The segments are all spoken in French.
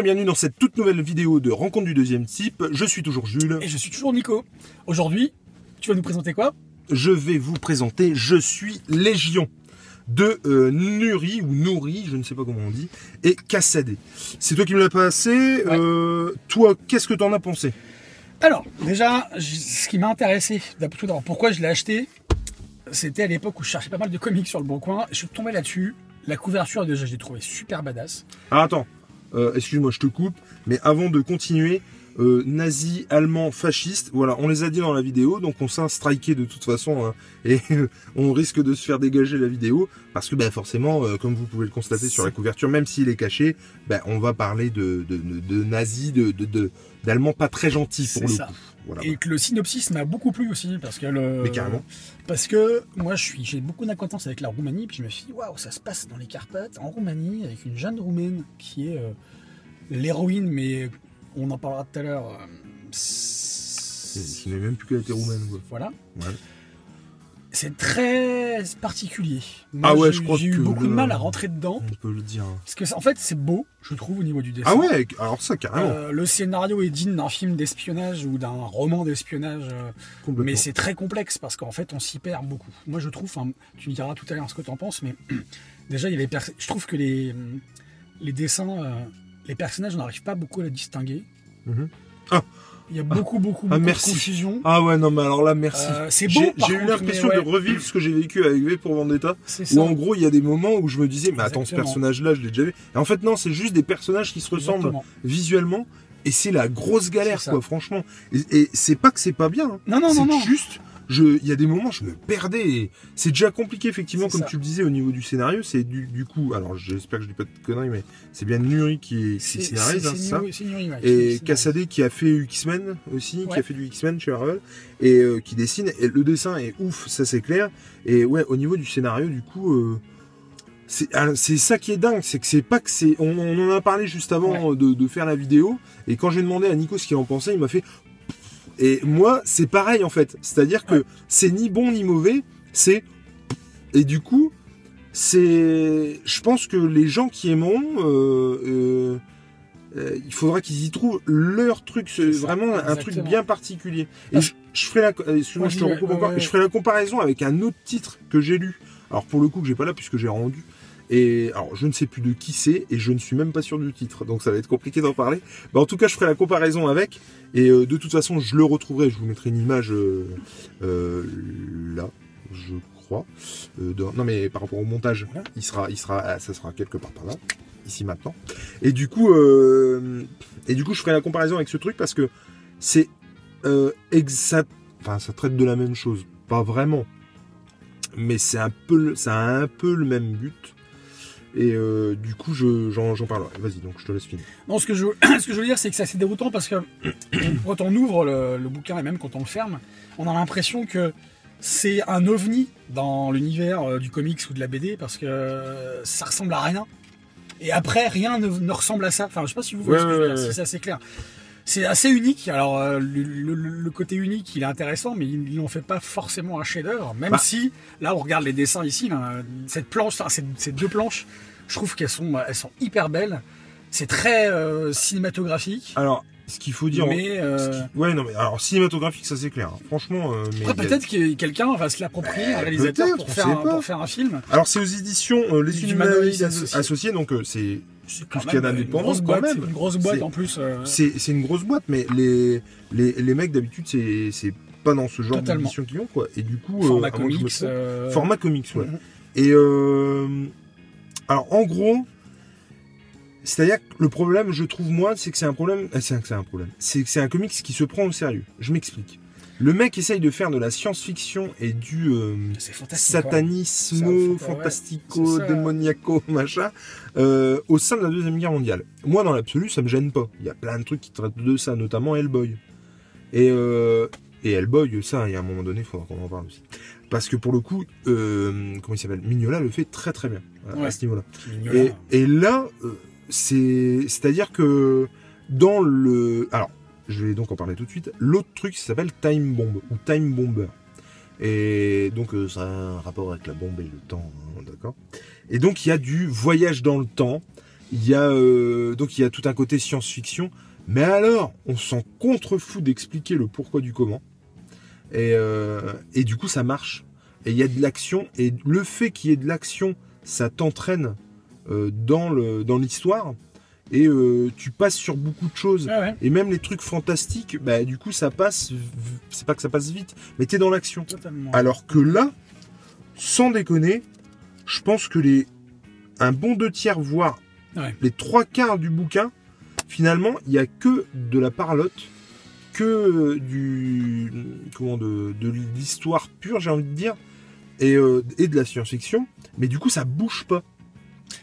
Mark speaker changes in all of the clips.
Speaker 1: Bonjour et bienvenue dans cette toute nouvelle vidéo de rencontre du deuxième type. Je suis toujours Jules.
Speaker 2: Et je suis toujours Nico. Aujourd'hui, tu vas nous présenter quoi?
Speaker 1: Je vais vous présenter Je suis Légion de euh, Nuri ou Nouri, je ne sais pas comment on dit, et Cassadé. C'est toi qui me l'as passé. Euh, toi, qu'est-ce que t'en as pensé?
Speaker 2: Alors, déjà, ce qui m'a intéressé, d'abord, pourquoi je l'ai acheté, c'était à l'époque où je cherchais pas mal de comics sur le bon coin. Je suis tombé là-dessus. La couverture, déjà, je l'ai trouvé super badass.
Speaker 1: Ah, attends, euh, excuse-moi, je te coupe, mais avant de continuer, euh, nazi, allemand, fasciste, voilà, on les a dit dans la vidéo, donc on s'est striké de toute façon, hein, et on risque de se faire dégager la vidéo, parce que ben, forcément, euh, comme vous pouvez le constater sur la couverture, même s'il est caché, ben, on va parler de, de, de, de nazis, de, d'allemands pas très gentils pour le
Speaker 2: ça.
Speaker 1: coup. Voilà.
Speaker 2: Et que le synopsis m'a beaucoup plu aussi, parce que le...
Speaker 1: Mais carrément.
Speaker 2: Parce que moi, je suis, j'ai beaucoup d'acquaintance avec la Roumanie, puis je me suis dit, waouh, ça se passe dans les Carpates, en Roumanie, avec une jeune roumaine qui est euh, l'héroïne, mais on en parlera tout à l'heure. euh,
Speaker 1: Je n'ai même plus qu'elle était roumaine. quoi.
Speaker 2: Voilà.
Speaker 1: Ouais.
Speaker 2: C'est très particulier.
Speaker 1: Ah ouais,
Speaker 2: j'ai-
Speaker 1: je crois
Speaker 2: J'ai eu
Speaker 1: que
Speaker 2: beaucoup de mal à rentrer dedans.
Speaker 1: On peut le dire.
Speaker 2: Parce que, en fait, c'est beau, je trouve, au niveau du dessin.
Speaker 1: Ah ouais, alors ça, carrément.
Speaker 2: Euh, le scénario est digne d'un film d'espionnage ou d'un roman d'espionnage, euh, mais c'est très complexe parce qu'en fait on s'y perd beaucoup. Moi je trouve, enfin, tu me diras tout à l'heure ce que tu en penses, mais déjà il y a les pers- je trouve que les, les dessins, euh, les personnages on n'arrive pas beaucoup à les distinguer.
Speaker 1: Mhm. Ah.
Speaker 2: Il y a beaucoup beaucoup,
Speaker 1: Ah,
Speaker 2: beaucoup
Speaker 1: merci.
Speaker 2: de confusion.
Speaker 1: Ah ouais, non, mais alors là, merci.
Speaker 2: Euh, c'est beau,
Speaker 1: J'ai eu l'impression de revivre ce que j'ai vécu avec V pour Vendetta. Où en gros, il y a des moments où je me disais, mais attends, ce personnage-là, je l'ai déjà vu. Et en fait, non, c'est juste des personnages qui se ressemblent
Speaker 2: Exactement.
Speaker 1: visuellement. Et c'est la grosse galère, quoi, franchement. Et, et c'est pas que c'est pas bien. hein.
Speaker 2: Non non non non.
Speaker 1: juste, il y a des moments, je me perdais. C'est déjà compliqué, effectivement, comme
Speaker 2: ça.
Speaker 1: tu le disais au niveau du scénario. C'est du, du coup, alors j'espère que je dis pas de conneries, mais c'est bien Nuri qui, qui scénarise, hein, c'est ça
Speaker 2: Nuri- ouais,
Speaker 1: et. Cassadé qui a fait X-Men aussi, qui a fait du X-Men chez Marvel, et euh, qui dessine. Et le dessin est ouf, ça c'est clair. Et ouais, au niveau du scénario, du coup, euh, c'est ça qui est dingue, c'est que c'est pas que c'est. On, on en a parlé juste avant de, de faire la vidéo, et quand j'ai demandé à Nico ce qu'il en pensait, il m'a fait. Et moi, c'est pareil en fait. C'est-à-dire que c'est ni bon ni mauvais, c'est. Et du coup, c'est. Je pense que les gens qui aimeront. euh, euh, euh, il faudra qu'ils y trouvent leur truc,
Speaker 2: ça,
Speaker 1: vraiment un truc bien particulier. Et
Speaker 2: Ah.
Speaker 1: je, je ferai la, je te recoupe encore, je ferai la comparaison avec un autre titre que j'ai lu. Alors pour le coup que j'ai pas là puisque j'ai rendu. Et alors je ne sais plus de qui c'est et je ne suis même pas sûr du titre, donc ça va être compliqué d'en parler. Bah, en tout cas, je ferai la comparaison avec et euh, de toute façon, je le retrouverai. Je vous mettrai une image euh, euh, là, je crois. De- non mais par rapport au montage, il sera, il sera, ah, ça sera quelque part par là, ici maintenant. Et du coup, et du coup, je ferai la comparaison avec ce truc parce que c'est euh, exa- enfin, ça traite de la même chose, pas vraiment, mais c'est un peu, ça a un peu le même but. Et euh, du coup, je, j'en, j'en parlerai. Vas-y, donc je te laisse finir.
Speaker 2: Non, ce que je, ce que je veux dire, c'est que c'est assez déroutant parce que quand on ouvre le, le bouquin et même quand on le ferme, on a l'impression que c'est un ovni dans l'univers euh, du comics ou de la BD parce que euh, ça ressemble à rien. Et après, rien ne, ne ressemble à ça. Enfin, je sais pas si vous voyez
Speaker 1: Ouais,
Speaker 2: ce que je veux
Speaker 1: ouais,
Speaker 2: dire,
Speaker 1: ouais.
Speaker 2: si c'est assez clair. C'est assez unique. Alors, euh, le, le- le côté unique, il est intéressant, mais ils n'en fait pas forcément un chef-d'œuvre. Même
Speaker 1: Bah.
Speaker 2: si, là, on regarde les dessins ici, là, cette planche, enfin, ces, ces deux planches, je trouve qu'elles sont, elles sont hyper belles. C'est très euh, cinématographique.
Speaker 1: Alors, ce qu'il faut dire.
Speaker 2: Mais euh,
Speaker 1: Ouais, non, mais alors cinématographique, ça c'est clair. hein. Franchement, euh, mais
Speaker 2: peut-être que quelqu'un va se l'approprier, un
Speaker 1: Euh,
Speaker 2: réalisateur, pour faire, un, pour faire un film.
Speaker 1: Alors, c'est aux éditions euh, Les Humanoïdes associés. donc euh, c'est
Speaker 2: C'est
Speaker 1: Tout
Speaker 2: quand
Speaker 1: ce qu'il y a
Speaker 2: grosse
Speaker 1: quand
Speaker 2: boîte,
Speaker 1: même.
Speaker 2: c'est une grosse boîte en plus. euh,
Speaker 1: c'est une grosse boîte, mais les les, les mecs d'habitude c'est pas dans ce genre d'édition qu'ils ont quoi. Et du coup, euh,
Speaker 2: format comics.
Speaker 1: trompe-
Speaker 2: euh,
Speaker 1: format comics, ouais.
Speaker 2: mhm.
Speaker 1: Et alors en gros, c'est-à-dire que le problème, je trouve moi, c'est que c'est un problème. C'est un, c'est un problème. C'est que c'est un comics qui se prend au sérieux. Je m'explique. Le mec essaye de faire de la science-fiction et du euh,
Speaker 2: ouais,
Speaker 1: fantastico, démoniaco, machin, euh, au sein de la Deuxième Guerre mondiale. Moi, dans l'absolu, ça me gêne pas. Il y a plein de trucs qui traitent de ça, notamment Hellboy. Et, euh, et Hellboy, ça, il y a un moment donné, il faudra qu'on en parle aussi. Parce que pour le coup, comment il s'appelle? Mignola le fait très très bien à- ce niveau-là. Et, et là, c'est, c'est-à-dire que dans le, alors, je vais donc en parler tout de suite. L'autre truc, s'appelle Time Bomb ou Time Bomber. Et donc, euh, ça a un rapport avec la bombe et le temps, hein. Et donc, il y a du voyage dans le temps. Il y a euh, donc il y a tout un côté science-fiction. Mais alors, on s'en contrefou d'expliquer le pourquoi du comment. Et, euh, et du coup, ça marche. Et il y a de l'action. Et le fait qu'il y ait de l'action, ça t'entraîne dans l'histoire. Et euh, tu passes sur beaucoup de choses.
Speaker 2: Ouais,
Speaker 1: Et même les trucs fantastiques, bah du coup, ça passe. C'est pas que ça passe vite, mais t'es dans l'action. Alors que là, sans déconner, je pense que les un bon deux tiers, voire
Speaker 2: Ouais.
Speaker 1: les trois quarts du bouquin, finalement, il y a que de la parlotte, que euh, du comment de, de l'histoire pure, j'ai envie de dire, et, euh, et de la science-fiction. Mais du coup, ça bouge pas.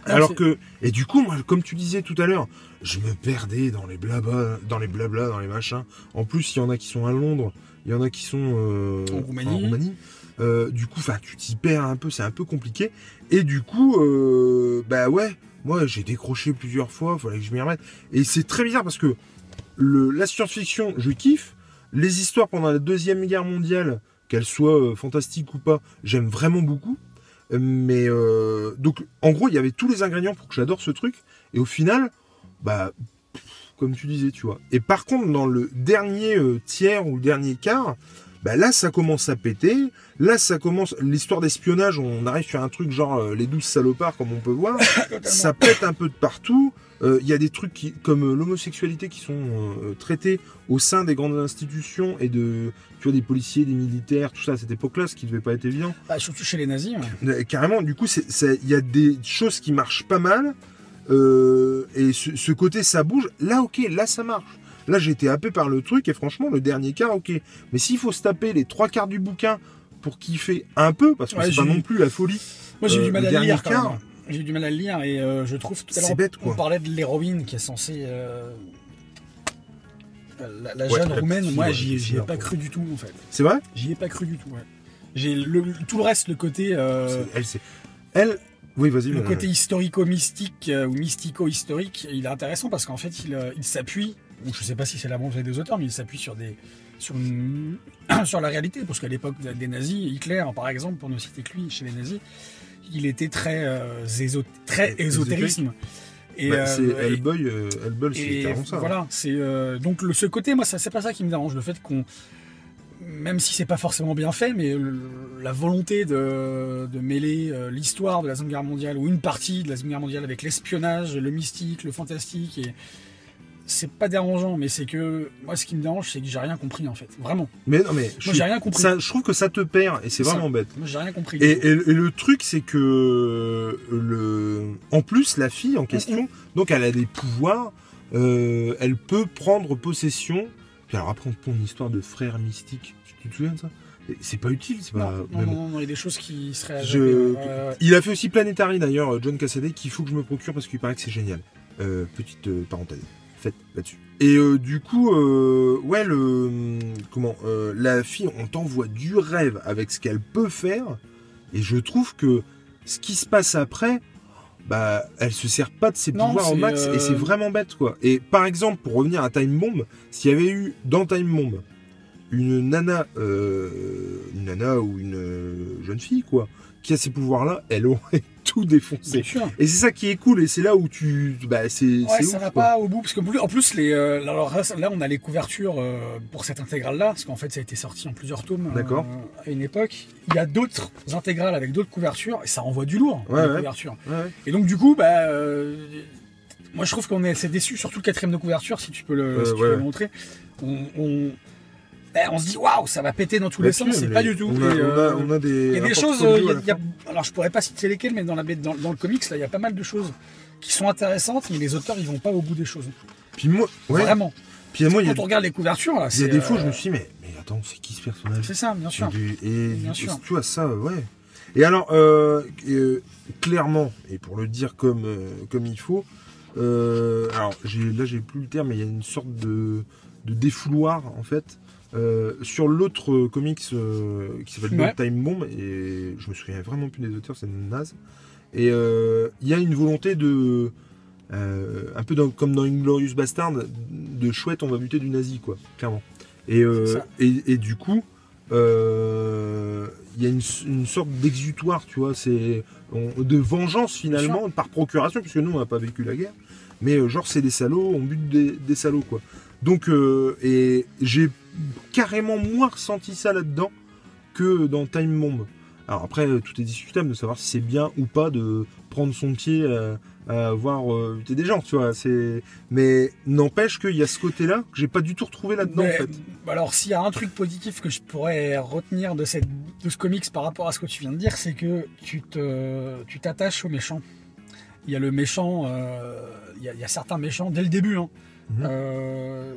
Speaker 2: Non,
Speaker 1: Alors que et du coup, moi, comme tu disais tout à l'heure, je me perdais dans les blabla, dans les blabla, dans les machins. En plus, il y en a qui sont à Londres, il y en a qui sont euh,
Speaker 2: En Roumanie.
Speaker 1: Euh, du coup, enfin, tu t'y perds un peu, c'est un peu compliqué. Et du coup, euh, bah ouais, moi j'ai décroché plusieurs fois, fallait que je m'y remette. Et c'est très bizarre parce que le, la science-fiction, je kiffe. Les histoires pendant la deuxième guerre mondiale, qu'elles soient fantastiques ou pas, j'aime vraiment beaucoup. Mais euh, donc, en gros, il y avait tous les ingrédients pour que j'adore ce truc. Et au final, bah, comme tu disais, tu vois. Et par contre, dans le dernier euh, tiers ou le dernier quart, bah là, ça commence à péter. Là, ça commence. L'histoire d'espionnage, on arrive sur un truc genre euh, les douze salopards, comme on peut voir. Ça pète un peu de partout. Euh, Il y a des trucs qui, comme euh, l'homosexualité qui sont euh, traités au sein des grandes institutions et de, tu vois, des policiers, des militaires, tout ça à cette époque-là, ce qui devait pas être évident.
Speaker 2: Bah, surtout chez les nazis. ouais.
Speaker 1: Euh, Carrément, du coup, il y a des choses qui marchent pas mal. euh, et ce, ce côté, ça bouge. Là, ok, là, ça marche. Là, j'ai été happé par le truc et franchement, le dernier quart, ok. Mais s'il faut se taper les trois quarts du bouquin pour kiffer un peu, parce que
Speaker 2: Ouais,
Speaker 1: c'est pas non plus la folie.
Speaker 2: Moi, j'ai eu
Speaker 1: Euh,
Speaker 2: du mal à le
Speaker 1: dernier
Speaker 2: lire
Speaker 1: quart.
Speaker 2: J'ai eu du mal à le lire et euh, je trouve tout à
Speaker 1: C'est
Speaker 2: l'heure
Speaker 1: bête,
Speaker 2: on
Speaker 1: quoi.
Speaker 2: parlait de l'héroïne qui est censée euh, la, jeune roumaine. Moi, j'y ai
Speaker 1: c'est
Speaker 2: pas cru du tout en fait.
Speaker 1: C'est vrai?
Speaker 2: J'y ai pas cru du tout. Ouais. J'ai le, tout le reste, le côté euh,
Speaker 1: C'est- Elle, c'est. Elle. Oui, vas-y.
Speaker 2: le côté historico-mystique euh, ou mystico-historique, il est intéressant parce qu'en fait, il, euh, il s'appuie. Ou Je sais pas si c'est la volonté des auteurs, mais il s'appuie sur des sur, une- sur la réalité, parce qu'à l'époque des nazis, Hitler, par exemple, pour ne citer que lui, chez les nazis, il était très euh, éso- très
Speaker 1: Ésotérique.
Speaker 2: ésotérisme. Et,
Speaker 1: Bah,
Speaker 2: euh,
Speaker 1: c'est Hellboy, euh, Hellboy, c'est carrément ça. hein.
Speaker 2: voilà, c'est euh, donc le, ce côté, moi, c'est pas ça qui me dérange, le fait qu'on, même si c'est pas forcément bien fait, mais le- la volonté de, de mêler euh, l'histoire de la Seconde Guerre mondiale ou une partie de la Seconde Guerre mondiale avec l'espionnage, le mystique, le fantastique, et c'est pas dérangeant, mais c'est que moi, ce qui me dérange, c'est que j'ai rien compris en fait, vraiment.
Speaker 1: Mais non, mais. je
Speaker 2: Moi,
Speaker 1: suis-
Speaker 2: j'ai rien compris.
Speaker 1: ça, je trouve que ça te perd et c'est vraiment bête.
Speaker 2: Moi, j'ai rien compris.
Speaker 1: Et, et- et le truc, c'est que le, en plus, la fille en question, donc elle a des pouvoirs, euh, elle peut prendre possession. Puis alors après, on une histoire de frère mystique. Tu, te souviens de ça? C'est pas utile, c'est pas.
Speaker 2: non, non, non, il y a des choses qui seraient.
Speaker 1: Je-
Speaker 2: ouais, ouais.
Speaker 1: Il a fait aussi Planetary d'ailleurs, John Cassaday, qu'il faut que je me procure parce qu'il paraît que c'est génial. Euh, petite euh, parenthèse là-dessus. Et euh, du coup, euh, ouais, le comment euh, la fille, on t'envoie du rêve avec ce qu'elle peut faire, et je trouve que ce qui se passe après, bah, elle se sert pas de ses
Speaker 2: Non,
Speaker 1: pouvoirs au max, et c'est vraiment bête quoi. Et par exemple, pour revenir à Time Bomb, s'il y avait eu dans Time Bomb une nana, euh, une nana ou une jeune fille quoi, qui a ces pouvoirs-là, elle aurait tout défoncé. Et c'est ça qui est cool, et c'est là où tu, bah, c'est,
Speaker 2: Ouais, ça
Speaker 1: ouf,
Speaker 2: va
Speaker 1: quoi.
Speaker 2: pas au bout parce que en plus les euh, alors là on a les couvertures euh, pour cette intégrale là parce qu'en fait ça a été sorti en plusieurs tomes euh,
Speaker 1: D'accord.
Speaker 2: à une époque. Il y a d'autres intégrales avec d'autres couvertures et ça envoie du lourd
Speaker 1: Ouais,
Speaker 2: les
Speaker 1: ouais.
Speaker 2: couvertures.
Speaker 1: Ouais, ouais.
Speaker 2: Et donc du coup bah euh, moi je trouve qu'on est assez déçu surtout le quatrième de couverture si tu peux le,
Speaker 1: Euh,
Speaker 2: si tu peux le montrer. On, on, eh, on se dit waouh ça va péter dans tous les
Speaker 1: Là-dessus,
Speaker 2: sens c'est pas du tout.
Speaker 1: On a,
Speaker 2: Et,
Speaker 1: on a-
Speaker 2: euh,
Speaker 1: on a des.
Speaker 2: il y a des choses, euh, y a- y a- alors je pourrais pas citer lesquelles, mais dans, la, dans, dans le comics, là, il y a pas mal de choses qui sont intéressantes, mais les auteurs, ils vont pas au bout des choses.
Speaker 1: Puis moi, ouais.
Speaker 2: Vraiment.
Speaker 1: Puis moi, il y a,
Speaker 2: Quand on regarde les couvertures, là,
Speaker 1: il y a des fois,
Speaker 2: euh,
Speaker 1: je me suis dit, mais, mais attends, c'est qui ce personnage?
Speaker 2: C'est ça, bien sûr.
Speaker 1: Et, du- et
Speaker 2: Bien
Speaker 1: du-
Speaker 2: sûr.
Speaker 1: tu vois ça, euh, ouais. Et alors, euh, euh, clairement, et pour le dire comme, euh, comme il faut, euh, alors là j'ai plus le terme, mais il y a une sorte de, de défouloir en fait. Euh, sur l'autre comics euh, qui s'appelle
Speaker 2: Ouais.
Speaker 1: Time Bomb, et je me souviens vraiment plus des auteurs, c'est naze. Et euh, il y a une volonté de. un peu dans- comme dans Inglorious Bastard, de chouette, on va buter du nazi, quoi, clairement. Et, et, et du coup, il y a une, une sorte d'exutoire, tu vois, c'est de vengeance finalement par procuration, puisque nous on n'a pas vécu la guerre. Mais genre c'est des salauds, on bute des, des salauds quoi. Donc euh, et j'ai carrément moins ressenti ça là-dedans que dans Time Bomb. Alors après euh, tout est discutable de savoir si c'est bien ou pas de prendre son pied à, à voir euh, des gens, tu vois. C'est mais n'empêche qu'il y a ce côté-là que j'ai pas du tout retrouvé là-dedans en fait.
Speaker 2: Alors, s'il y a un truc positif que je pourrais retenir de, cette, de ce comics par rapport à ce que tu viens de dire, c'est que tu te, tu t'attaches aux méchants. Il y a le méchant, euh, il, y a, il y a certains méchants dès le début. hein.
Speaker 1: Mhm.
Speaker 2: Euh,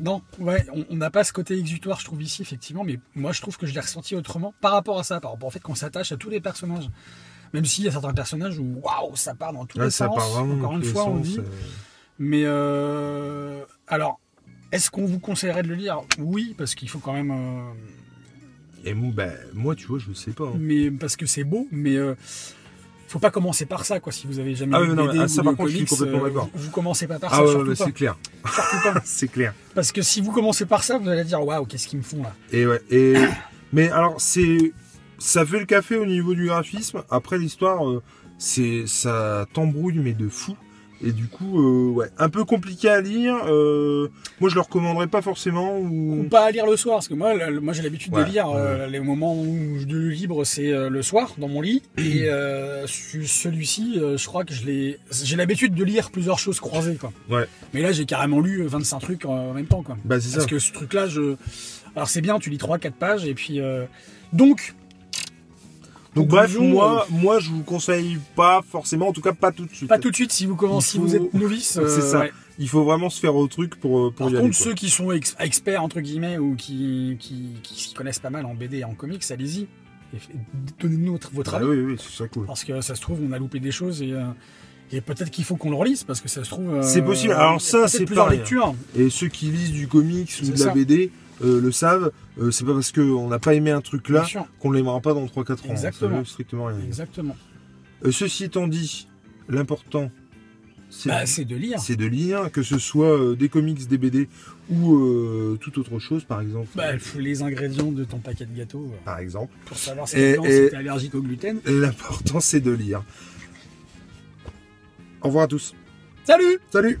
Speaker 2: non, ouais, on- n'a pas ce côté exutoire, je trouve ici effectivement, mais moi je trouve que je l'ai ressenti autrement par rapport à ça, par rapport au fait qu'on s'attache à tous les personnages. Même s'il y a certains personnages où waouh, ça part dans tous les
Speaker 1: ça
Speaker 2: sens.
Speaker 1: part
Speaker 2: Encore une fois, on dit.
Speaker 1: euh.
Speaker 2: Mais euh, alors, est-ce qu'on vous conseillerait de le lire? Oui, parce qu'il faut quand même. euh,
Speaker 1: Et moi, bah, moi, tu vois, je sais pas. hein.
Speaker 2: mais parce que c'est beau, mais faut pas commencer par ça, quoi. Si vous avez jamais
Speaker 1: Ah
Speaker 2: lu
Speaker 1: non,
Speaker 2: BD
Speaker 1: ah,
Speaker 2: ou
Speaker 1: ça,
Speaker 2: de
Speaker 1: par contre, je suis complètement
Speaker 2: euh,
Speaker 1: d'accord.
Speaker 2: Vous, vous commencez pas par
Speaker 1: Ah
Speaker 2: ça,
Speaker 1: ouais,
Speaker 2: surtout
Speaker 1: ouais, c'est clair. C'est clair.
Speaker 2: Parce que si vous commencez par ça, vous allez dire waouh, qu'est-ce qu'ils me font là?
Speaker 1: Et ouais. Et mais alors c'est ça fait le café au niveau du graphisme. Après l'histoire, euh, c'est ça t'embrouille mais de fou. Et du coup, euh, ouais, un peu compliqué à lire. euh, moi, je le recommanderais pas forcément.
Speaker 2: Ou
Speaker 1: Ou
Speaker 2: pas à lire le soir, parce que moi, le- moi j'ai l'habitude
Speaker 1: Ouais,
Speaker 2: de lire. euh, les moments où je le libre, c'est euh, le soir dans mon lit. Et euh, celui-ci, euh, je crois que je l'ai. J'ai l'habitude de lire plusieurs choses croisées, quoi.
Speaker 1: Ouais.
Speaker 2: Mais là, j'ai carrément lu euh, 25 trucs en, en même temps, quoi.
Speaker 1: bah c'est ça.
Speaker 2: Parce que ce truc-là, je. Alors c'est bien, tu lis 3-4 pages, et puis. euh, Donc,
Speaker 1: Donc bref, moi, moi, je vous conseille pas forcément, en tout cas pas tout de suite.
Speaker 2: pas tout de suite si vous commencez, si vous êtes novice.
Speaker 1: C'est
Speaker 2: euh,
Speaker 1: ça.
Speaker 2: ouais.
Speaker 1: Il faut vraiment se faire au truc pour euh, pour
Speaker 2: Par
Speaker 1: y
Speaker 2: contre, ceux qui sont ex- experts, entre guillemets, ou qui, qui, qui s'y connaissent pas mal en BD et en comics, allez-y. Donnez-nous votre, votre
Speaker 1: Ah
Speaker 2: avis.
Speaker 1: oui, oui, c'est ça cool.
Speaker 2: Parce que ça se trouve, on a loupé des choses et, euh, et peut-être qu'il faut qu'on le relise parce que ça se trouve. euh,
Speaker 1: C'est possible. Alors ça, c'est
Speaker 2: plusieurs
Speaker 1: pareil.
Speaker 2: lectures.
Speaker 1: Et ceux qui lisent du comics ou de la. BD euh, le savent. Euh, c'est pas parce qu'on n'a pas aimé un truc là qu'on l'aimera pas dans 3-4 ans.
Speaker 2: Exactement.
Speaker 1: Ça veut strictement rien.
Speaker 2: Exactement.
Speaker 1: Euh, ceci étant dit, l'important, c'est
Speaker 2: Bah, c'est de lire.
Speaker 1: c'est de lire, que ce soit des comics, des BD ou toute autre chose, par exemple.
Speaker 2: Bah, il faut les ingrédients de ton paquet de gâteaux
Speaker 1: Par exemple.
Speaker 2: pour savoir si si t'es allergique au gluten.
Speaker 1: L'important, c'est de lire. Au revoir à tous.
Speaker 2: Salut
Speaker 1: Salut